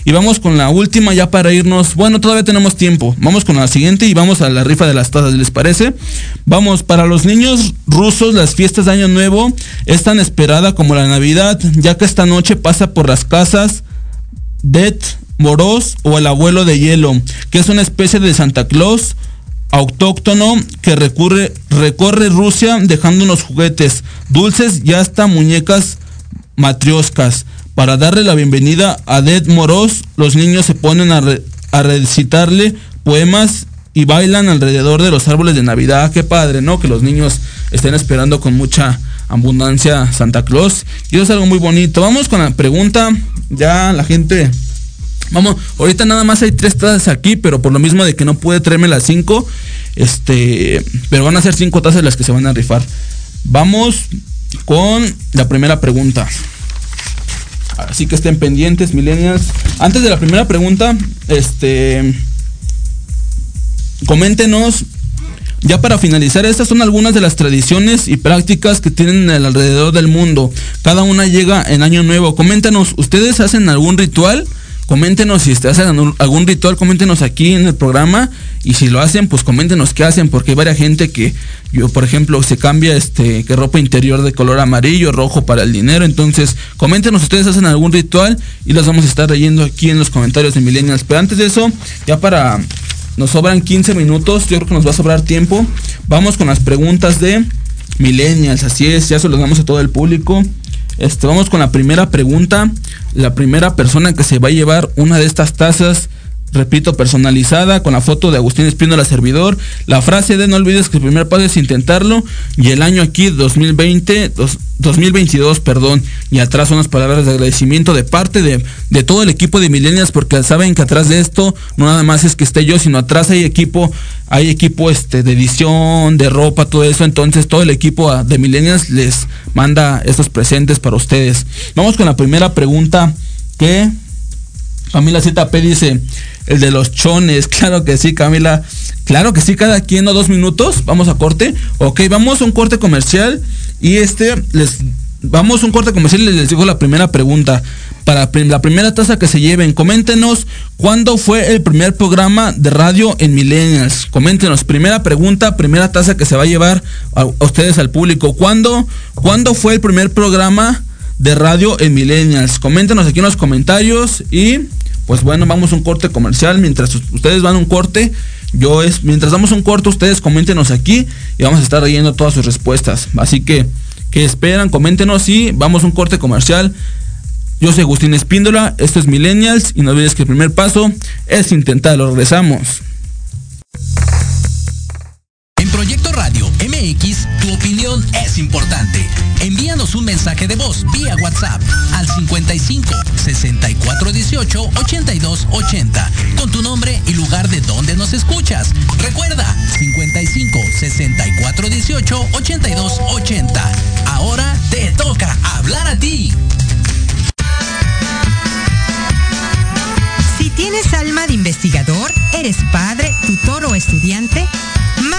Y vamos con la última ya para irnos. Bueno, todavía tenemos tiempo. Vamos con la siguiente y vamos a la rifa de las tazas, ¿les parece? Vamos, para los niños rusos las fiestas de Año Nuevo es tan esperada como la Navidad, ya que esta noche pasa por las casas Det Moros o el abuelo de hielo, que es una especie de Santa Claus autóctono que recurre, recorre Rusia dejando unos juguetes dulces y hasta muñecas matrioscas. Para darle la bienvenida a Dead Moros, los niños se ponen a, a recitarle poemas y bailan alrededor de los árboles de Navidad. Qué padre, ¿no? Que los niños estén esperando con mucha abundancia Santa Claus. Y eso es algo muy bonito. Vamos con la pregunta. Ya la gente Vamos, ahorita nada más hay tres tazas aquí, pero por lo mismo de que no puede traerme las cinco, este, pero van a ser cinco tazas las que se van a rifar. Vamos con la primera pregunta. Así que estén pendientes, millennials. Antes de la primera pregunta, este, coméntenos. Ya para finalizar, estas son algunas de las tradiciones y prácticas que tienen alrededor del mundo. Cada una llega en año nuevo. Coméntenos, ¿ustedes hacen algún ritual? Coméntenos si hacen algún ritual, coméntenos aquí en el programa y si lo hacen, pues coméntenos qué hacen, porque hay varias gente que, yo por ejemplo, se cambia este, que ropa interior de color amarillo, rojo para el dinero, entonces coméntenos ustedes hacen algún ritual y los vamos a estar leyendo aquí en los comentarios de Millennials. Pero antes de eso, ya para, nos sobran 15 minutos, yo creo que nos va a sobrar tiempo, vamos con las preguntas de Millennials, así es, ya se los damos a todo el público. Este, vamos con la primera pregunta. La primera persona que se va a llevar una de estas tazas repito, personalizada, con la foto de Agustín Espíndola Servidor, la frase de no olvides que el primer paso es intentarlo, y el año aquí 2020, 2022, perdón, y atrás unas palabras de agradecimiento de parte de, de todo el equipo de Millennials, porque saben que atrás de esto no nada más es que esté yo, sino atrás hay equipo, hay equipo este, de edición, de ropa, todo eso, entonces todo el equipo ah, de Millennials les manda estos presentes para ustedes. Vamos con la primera pregunta que Camila ZP dice, el de los chones, claro que sí, Camila. Claro que sí, cada quien o dos minutos. Vamos a corte. Ok, vamos a un corte comercial. Y este, les vamos a un corte comercial y les digo la primera pregunta. Para la primera taza que se lleven, coméntenos cuándo fue el primer programa de radio en Millennials. Coméntenos, primera pregunta, primera taza que se va a llevar a, ustedes al público. ¿Cuándo, ¿Cuándo fue el primer programa de radio en Millennials? Coméntenos aquí en los comentarios y pues bueno, vamos a un corte comercial. Mientras ustedes van a un corte, yo es, mientras damos un corte, ustedes coméntenos aquí y vamos a estar leyendo todas sus respuestas. Así que, que esperan? Coméntenos y vamos a un corte comercial. Yo soy Agustín Espíndola, esto es Millennials y no olvides que el primer paso es intentarlo. Regresamos. En Proyecto Radio MX, tu opinión es importante. Envíanos un mensaje de voz vía WhatsApp al 55 64 18 82 80 con tu nombre y lugar de donde nos escuchas. Recuerda 55 64 18 82 80. Ahora te toca hablar a ti. Si tienes alma de investigador, eres padre, tutor o estudiante,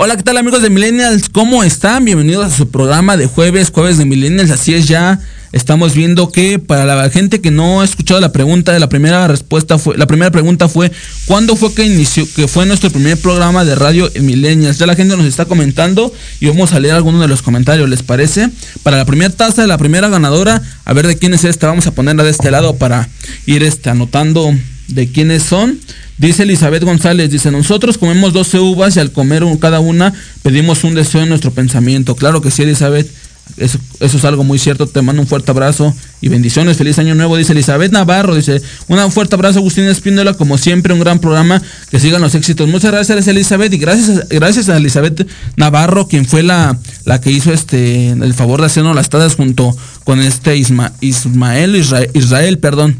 Hola, ¿qué tal amigos de Millennials? ¿Cómo están? Bienvenidos a su programa de jueves, jueves de Millennials. Así es ya. Estamos viendo que para la gente que no ha escuchado la pregunta, la primera respuesta fue, la primera pregunta fue, ¿cuándo fue que inició, que fue nuestro primer programa de radio en Millennials? Ya la gente nos está comentando y vamos a leer algunos de los comentarios, ¿les parece? Para la primera taza, la primera ganadora, a ver de quién es esta, vamos a ponerla de este lado para ir este, anotando de quiénes son. Dice Elizabeth González, dice, nosotros comemos 12 uvas y al comer cada una pedimos un deseo en nuestro pensamiento. Claro que sí, Elizabeth. Eso, es algo muy cierto. Te mando un fuerte abrazo y bendiciones. Feliz año nuevo. Dice Elizabeth Navarro. Dice, un fuerte abrazo, Agustín Espíndola. Como siempre, un gran programa. Que sigan los éxitos. Muchas gracias, Elizabeth. Y gracias, gracias a Elizabeth Navarro, quien fue la, la que hizo este el favor de hacernos las tazas junto con este Isma- Ismael, Israel, Israel, perdón.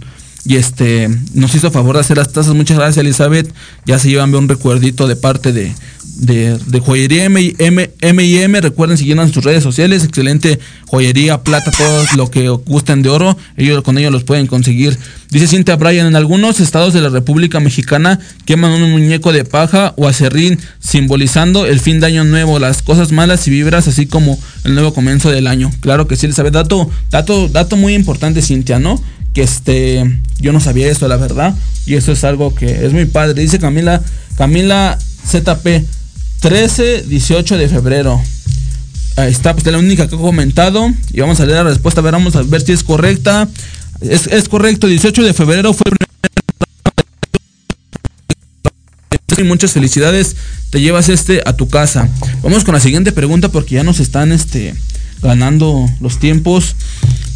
Y este nos hizo favor de hacer las tazas. Muchas gracias, Elizabeth. Ya se llevan un recuerdito de parte de, de, de joyería M, M, M&M. Recuerden seguirnos en sus redes sociales. Excelente joyería, plata, todo lo que gusten de oro. Ellos con ellos los pueden conseguir. Dice Cintia Bryan, en algunos estados de la República Mexicana queman un muñeco de paja o acerrín simbolizando el fin de año nuevo, las cosas malas y vibras, así como el nuevo comienzo del año. Claro que sí, sabe dato, dato, dato muy importante, Cintia, ¿no? Que este, yo no sabía eso, la verdad, y eso es algo que es muy padre. Dice Camila, Camila ZP, 13, 18 de febrero. Ahí está, pues es la única que he comentado. Y vamos a leer la respuesta. A ver, vamos a ver si es correcta. Es, correcto, 18 de febrero fue muchas felicidades. Te llevas este a tu casa. Vamos con la siguiente pregunta porque ya nos están este ganando los tiempos.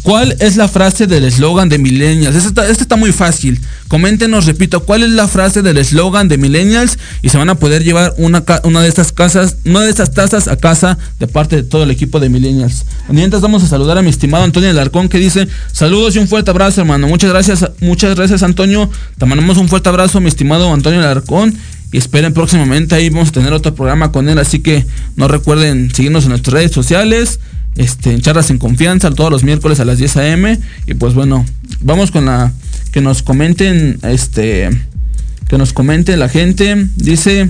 ¿Cuál es la frase del eslogan de Millennials? Este está, este está, muy fácil. Coméntenos, repito, ¿cuál es la frase del eslogan de Millennials? Y se van a poder llevar una, de estas casas, una de estas tazas a casa de parte de todo el equipo de Millennials. Mientras vamos a saludar a mi estimado Antonio Alarcón que dice, saludos y un fuerte abrazo, hermano. Muchas gracias, muchas gracias, Antonio. Te mandamos un fuerte abrazo, mi estimado Antonio Alarcón. Y esperen próximamente, ahí vamos a tener otro programa con él. Así que no recuerden seguirnos en nuestras redes sociales este, charlas en confianza todos los miércoles a las 10 a.m. Y pues bueno, vamos con la que nos comenten, este, que nos comente la gente. Dice,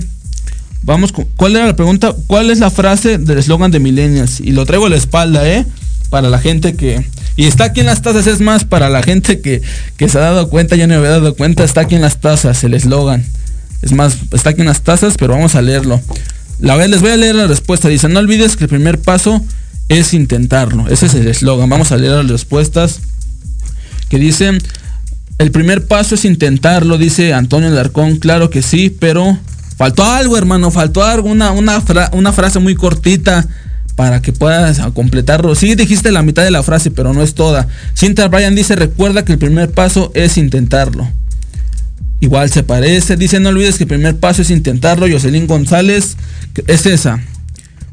vamos, ¿cuál era la pregunta? ¿Cuál es la frase del eslogan de Millennials? Y lo traigo a la espalda, ¿eh? Para la gente que... Y está aquí en las tazas, es más, para la gente que, que se ha dado cuenta, ya no me había dado cuenta, está aquí en las tazas, el eslogan. Es más, está aquí en las tazas, pero vamos a leerlo. La vez les voy a leer la respuesta. Dice, no olvides que el primer paso es intentarlo. Ese es el eslogan. Vamos a leer las respuestas que dicen, el primer paso es intentarlo, dice Antonio Larcón, claro que sí, pero faltó algo, hermano, faltó algo, una, una, fra una frase muy cortita para que puedas completarlo. Sí dijiste la mitad de la frase, pero no es toda. Cinta Bryan dice, recuerda que el primer paso es intentarlo. Igual se parece, dice, no olvides que el primer paso es intentarlo. Jocelyn González, es esa.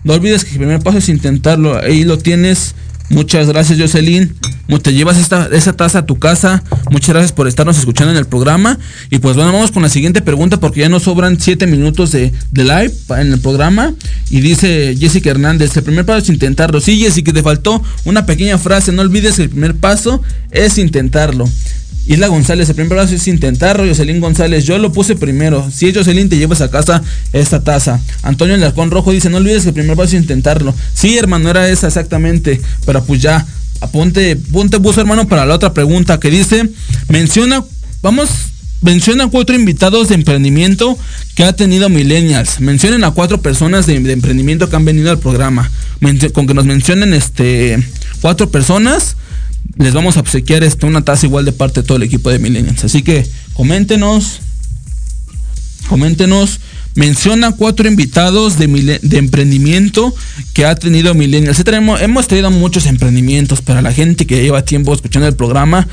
No olvides que el primer paso es intentarlo. Ahí lo tienes. Muchas gracias, Jocelyn. Te llevas esta, esa taza a tu casa. Muchas gracias por estarnos escuchando en el programa. Y pues bueno, vamos con la siguiente pregunta porque ya nos sobran 7 minutos de, de, live en el programa. Y dice Jessica Hernández, el primer paso es intentarlo. Sí, Jessica, te faltó una pequeña frase. No olvides que el primer paso es intentarlo. Isla González, el primer paso es intentarlo. Jocelyn González, yo lo puse primero. Si es Jocelyn, te llevas a casa esta taza. Antonio Larcón Rojo dice, no olvides que el primer paso es intentarlo. Sí, hermano, era esa exactamente. Pero pues ya, aponte, ponte buzo, hermano, para la otra pregunta que dice, menciona, vamos, menciona cuatro invitados de emprendimiento que ha tenido Millennials. Mencionen a cuatro personas de, de emprendimiento que han venido al programa. con que nos mencionen este cuatro personas les vamos a obsequiar este, una taza igual de parte de todo el equipo de Millennials. Así que coméntenos, coméntenos, menciona cuatro invitados de, de emprendimiento que ha tenido Millennials. Tenemos, hemos tenido muchos emprendimientos, para la gente que lleva tiempo escuchando el programa,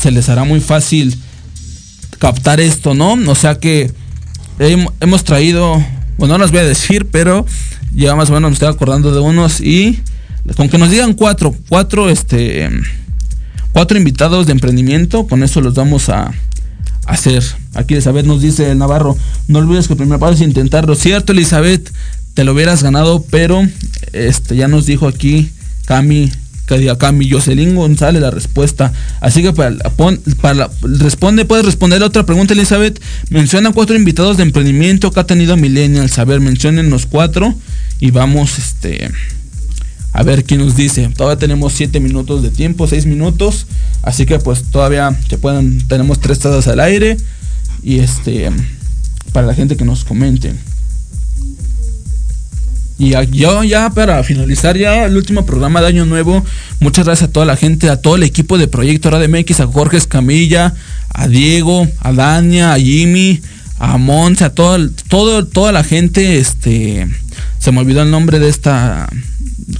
se les hará muy fácil captar esto, ¿no? O sea que hemos traído, bueno, no les voy a decir, pero ya más o menos me estoy acordando de unos y con que nos digan cuatro, cuatro, este, cuatro invitados de emprendimiento, con eso los vamos a hacer. Aquí Elizabeth nos dice el Navarro, no olvides que el primer es intentarlo. Cierto, Elizabeth, te lo hubieras ganado, pero este ya nos dijo aquí Cami, que Cami Jocelyn González la respuesta. Así que para, para, responde, puedes responder a otra pregunta, Elizabeth. Menciona cuatro invitados de emprendimiento que ha tenido Millennials. A ver, mencionen los cuatro y vamos, este a ver quién nos dice. Todavía tenemos 7 minutos de tiempo, 6 minutos. Así que pues todavía se pueden, tenemos tres tazas al aire. Y este, para la gente que nos comente. Y yo ya para finalizar ya el último programa de Año Nuevo, muchas gracias a toda la gente, a todo el equipo de Proyecto Radio MX, a Jorge Escamilla, a Diego, a Dania, a Jimmy, a Monza, a todo, todo, toda la gente, este, se me olvidó el nombre de esta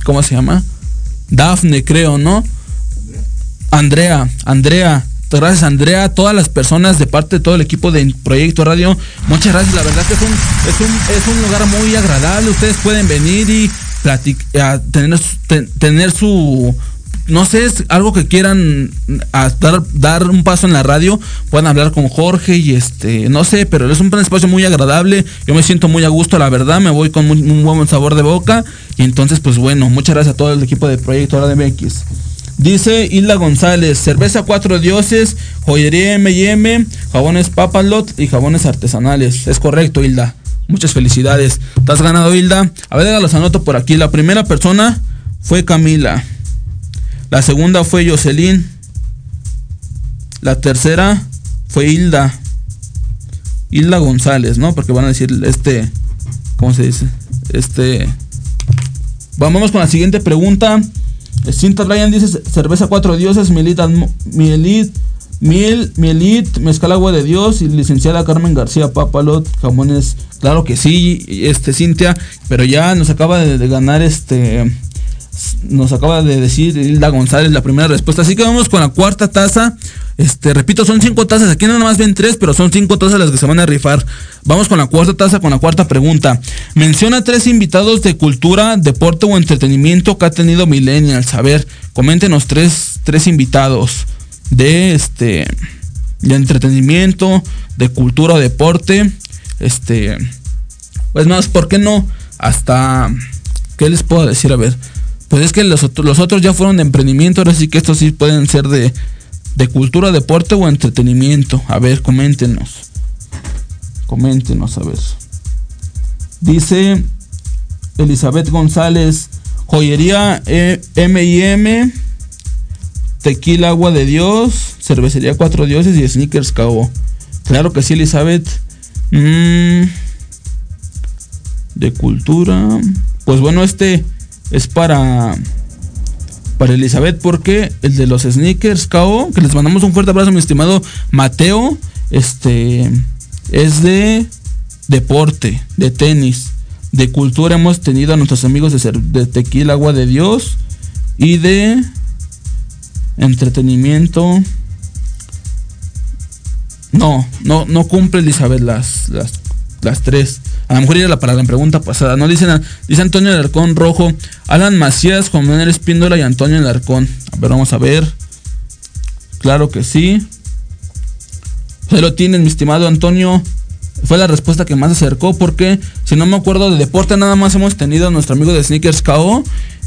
¿cómo se llama? Dafne, creo, ¿no? Andrea, Andrea, gracias Andrea, todas las personas de parte de todo el equipo de Proyecto Radio, muchas gracias, la verdad que es un, es un, es un lugar muy agradable, ustedes pueden venir y platicar, tener, tener su no sé, es algo que quieran dar, dar un paso en la radio, puedan hablar con Jorge y este, no sé, pero es un espacio muy agradable, yo me siento muy a gusto, la verdad, me voy con un buen sabor de boca y entonces pues bueno, muchas gracias a todo el equipo de Proyecto de MX. Dice Hilda González, cerveza Cuatro Dioses, joyería M&M, jabones Papalot y jabones artesanales. Es correcto, Hilda. Muchas felicidades. Te has ganado, Hilda. A ver, los anoto por aquí. La primera persona fue Camila. La segunda fue Jocelyn. La tercera fue Hilda. Hilda González, ¿no? Porque van a decir este. ¿Cómo se dice? Este. Vamos con la siguiente pregunta. Cinta Ryan dice cerveza cuatro dioses, mielita, mielit, miel, mielit, mezcal agua de Dios y licenciada Carmen García Papalot, jamones, claro que sí, este Cintia, pero ya nos acaba de ganar este nos acaba de decir Hilda González la primera respuesta. Así que vamos con la cuarta taza. Este, repito, son cinco tazas. Aquí nada más ven tres, pero son cinco tazas las que se van a rifar. Vamos con la cuarta taza, con la cuarta pregunta. Menciona tres invitados de cultura, deporte o entretenimiento que ha tenido Millennials. A ver, coméntenos tres, tres invitados de este de entretenimiento, de cultura o deporte. Este, pues más, ¿por qué no? Hasta, ¿qué les puedo decir? A ver, pues es que los, otros ya fueron de emprendimiento, ahora sí que estos sí pueden ser de, de cultura, deporte o entretenimiento. A ver, coméntenos. Coméntenos, a ver. Dice Elizabeth González, joyería M&M, tequila agua de Dios, cervecería Cuatro Dioses y sneakers cabo. Claro que sí, Elizabeth. Mm, de cultura. Pues bueno, este es para para Elizabeth porque el de los sneakers KO, que les mandamos un fuerte abrazo mi estimado Mateo, este es de deporte, de tenis, de cultura hemos tenido a nuestros amigos de, de Tequila Agua de Dios y de entretenimiento. No, no, no cumple Elizabeth las, las, las tres. A lo mejor era para la pregunta pasada. No dicen, dice Antonio Alarcón Rojo, Alan Macías, Juan Manuel Espíndola y Antonio Alarcón. A ver, vamos a ver. Claro que sí. Se lo tienen, mi estimado Antonio. Fue la respuesta que más acercó porque, si no me acuerdo de deporte, nada más hemos tenido a nuestro amigo de Sneakers KO.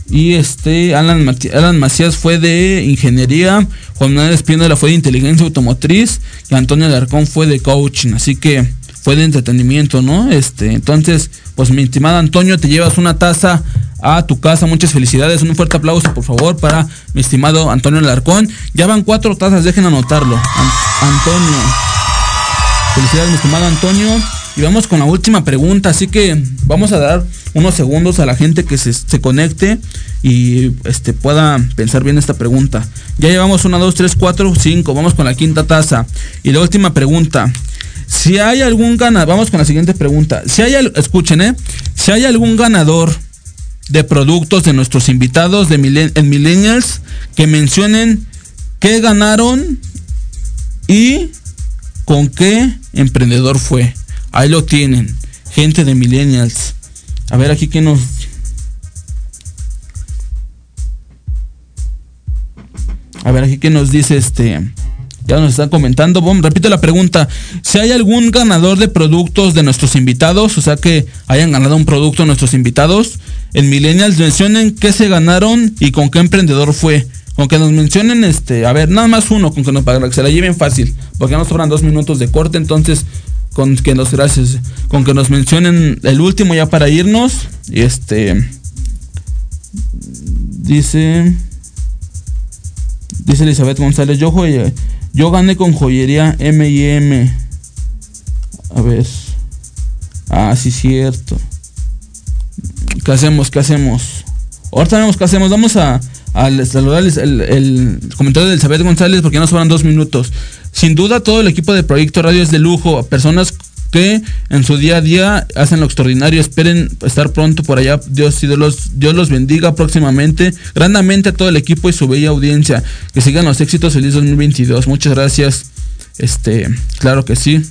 Y este, Alan, Alan Macías fue de ingeniería, Juan Manuel Espíndola fue de inteligencia automotriz y Antonio Alarcón fue de coaching. Así que fue de entretenimiento, ¿no? Este, entonces, pues mi estimado Antonio, te llevas una taza a tu casa. Muchas felicidades. Un fuerte aplauso, por favor, para mi estimado Antonio Alarcón. Ya van cuatro tazas, dejen anotarlo. Antonio. Felicidades, mi estimado Antonio. Y vamos con la última pregunta, así que vamos a dar unos segundos a la gente que se, se conecte y este, pueda pensar bien esta pregunta. Ya llevamos una, dos, tres, cuatro, cinco. Vamos con la quinta taza. Y la última pregunta. Si hay algún ganador, vamos con la siguiente pregunta. Si hay, escuchen, ¿eh? Si hay algún ganador de productos de nuestros invitados de en Millennials que mencionen qué ganaron y con qué emprendedor fue. Ahí lo tienen, gente de Millennials. A ver aquí que nos... A ver aquí que nos dice este... Ya nos están comentando. Bom, repito la pregunta. Si hay algún ganador de productos de nuestros invitados, o sea que hayan ganado un producto nuestros invitados, en Millennials mencionen qué se ganaron y con qué emprendedor fue. Con que nos mencionen, este, a ver, nada más uno, con que nos para que se la lleven fácil, porque nos sobran dos minutos de corte, entonces, con que nos, gracias, con que nos mencionen el último ya para irnos, y este, dice, dice Elizabeth González, yo, yo gané con joyería M&M. A ver. Ah, sí, cierto. ¿Qué hacemos? ¿Qué hacemos? Ahorita vemos qué hacemos. Vamos a, a el, comentario de Elizabeth González porque nos sobran dos minutos. Sin duda todo el equipo de Proyecto Radio es de lujo. Personas que en su día a día hacen lo extraordinario. Esperen estar pronto por allá. Dios, Dios, los, Dios los bendiga próximamente. Grandemente a todo el equipo y su bella audiencia. Que sigan los éxitos feliz 2022. Muchas gracias. Este, claro que sí.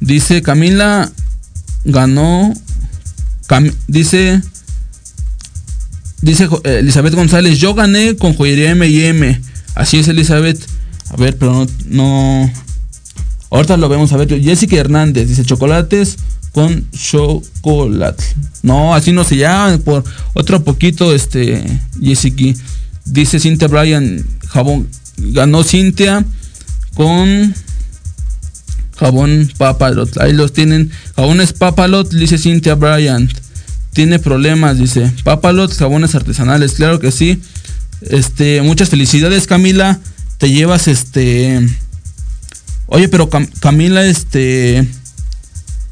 Dice Camila ganó. dice Dice eh, Elizabeth González, yo gané con joyería M&M. Así es, Elizabeth. A ver, pero no... Ahorita lo vemos a ver. Jessica Hernández dice chocolates con chocolate. No, así no se llama. Por otro poquito, este, Jessica. Dice Cintia Bryan, jabón. Ganó Cintia con jabón Papalot. Ahí los tienen. Jabones Papalot, dice Cintia Bryan. Tiene problemas, dice. Papalot, jabones artesanales, claro que sí. Este, muchas felicidades, Camila. Te llevas este. Oye, pero Camila, este.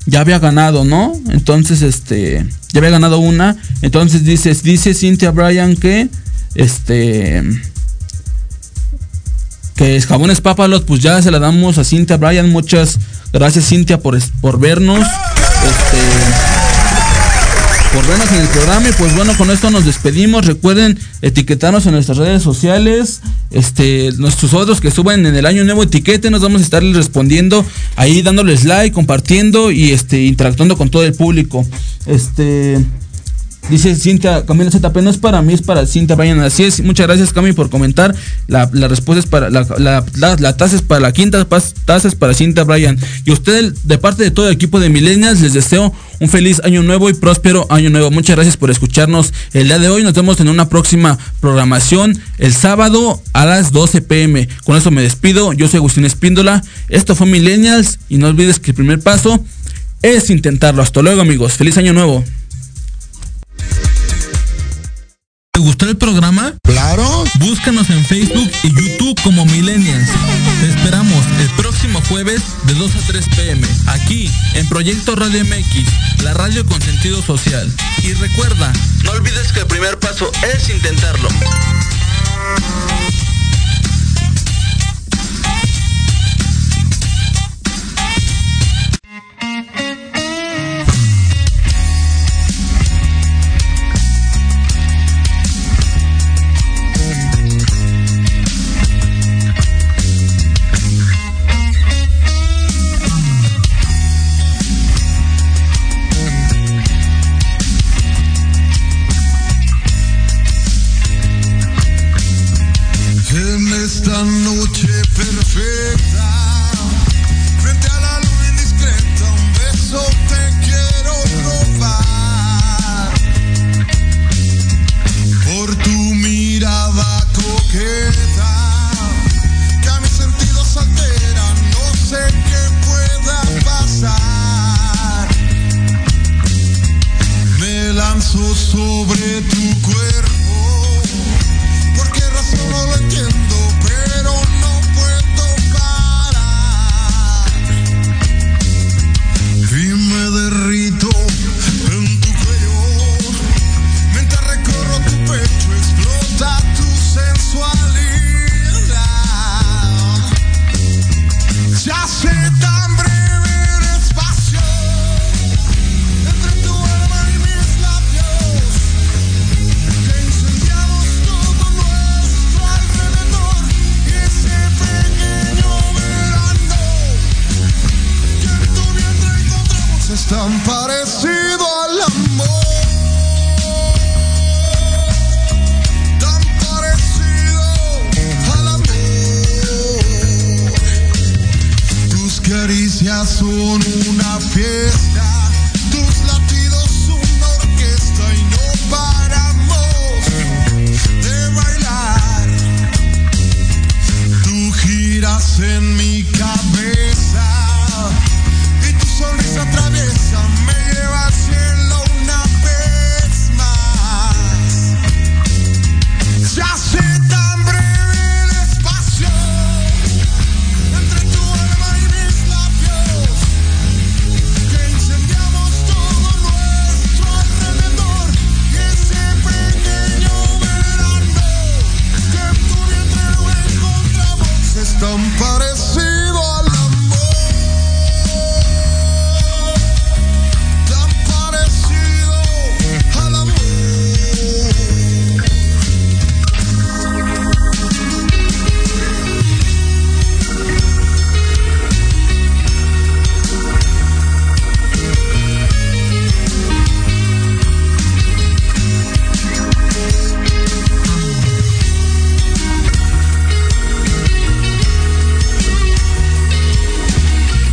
Ya había ganado, ¿no? Entonces, este. Ya había ganado una. Entonces dices, dice Cynthia Bryan que. Este. Que es jabones Papalot, pues ya se la damos a Cynthia Bryan. Muchas gracias, Cynthia, por, por vernos. Este por en el programa. Y pues bueno, con esto nos despedimos. Recuerden etiquetarnos en nuestras redes sociales. Este, nuestros otros que suban en el año nuevo etiquete, nos vamos a estar respondiendo ahí, dándoles like, compartiendo y este, interactuando con todo el público. Este. Dice Cintia, Camila ZP, no es para mí, es para Cintia vayan Así es, muchas gracias Cami por comentar. La, respuesta es para, la, la, para la quinta, taza es para Cintia Bryan. Y usted, de parte de todo el equipo de Millennials, les deseo un feliz año nuevo y próspero año nuevo. Muchas gracias por escucharnos el día de hoy. Nos vemos en una próxima programación el sábado a las 12 pm. Con eso me despido. Yo soy Agustín Espíndola. Esto fue Millennials y no olvides que el primer paso es intentarlo. Hasta luego amigos. Feliz año nuevo. ¿Te gustó el programa? Claro. Búscanos en Facebook y YouTube como Millennials. Te esperamos el próximo jueves de 2 a 3 pm, aquí en Proyecto Radio MX, la radio con sentido social. Y recuerda, no olvides que el primer paso es intentarlo.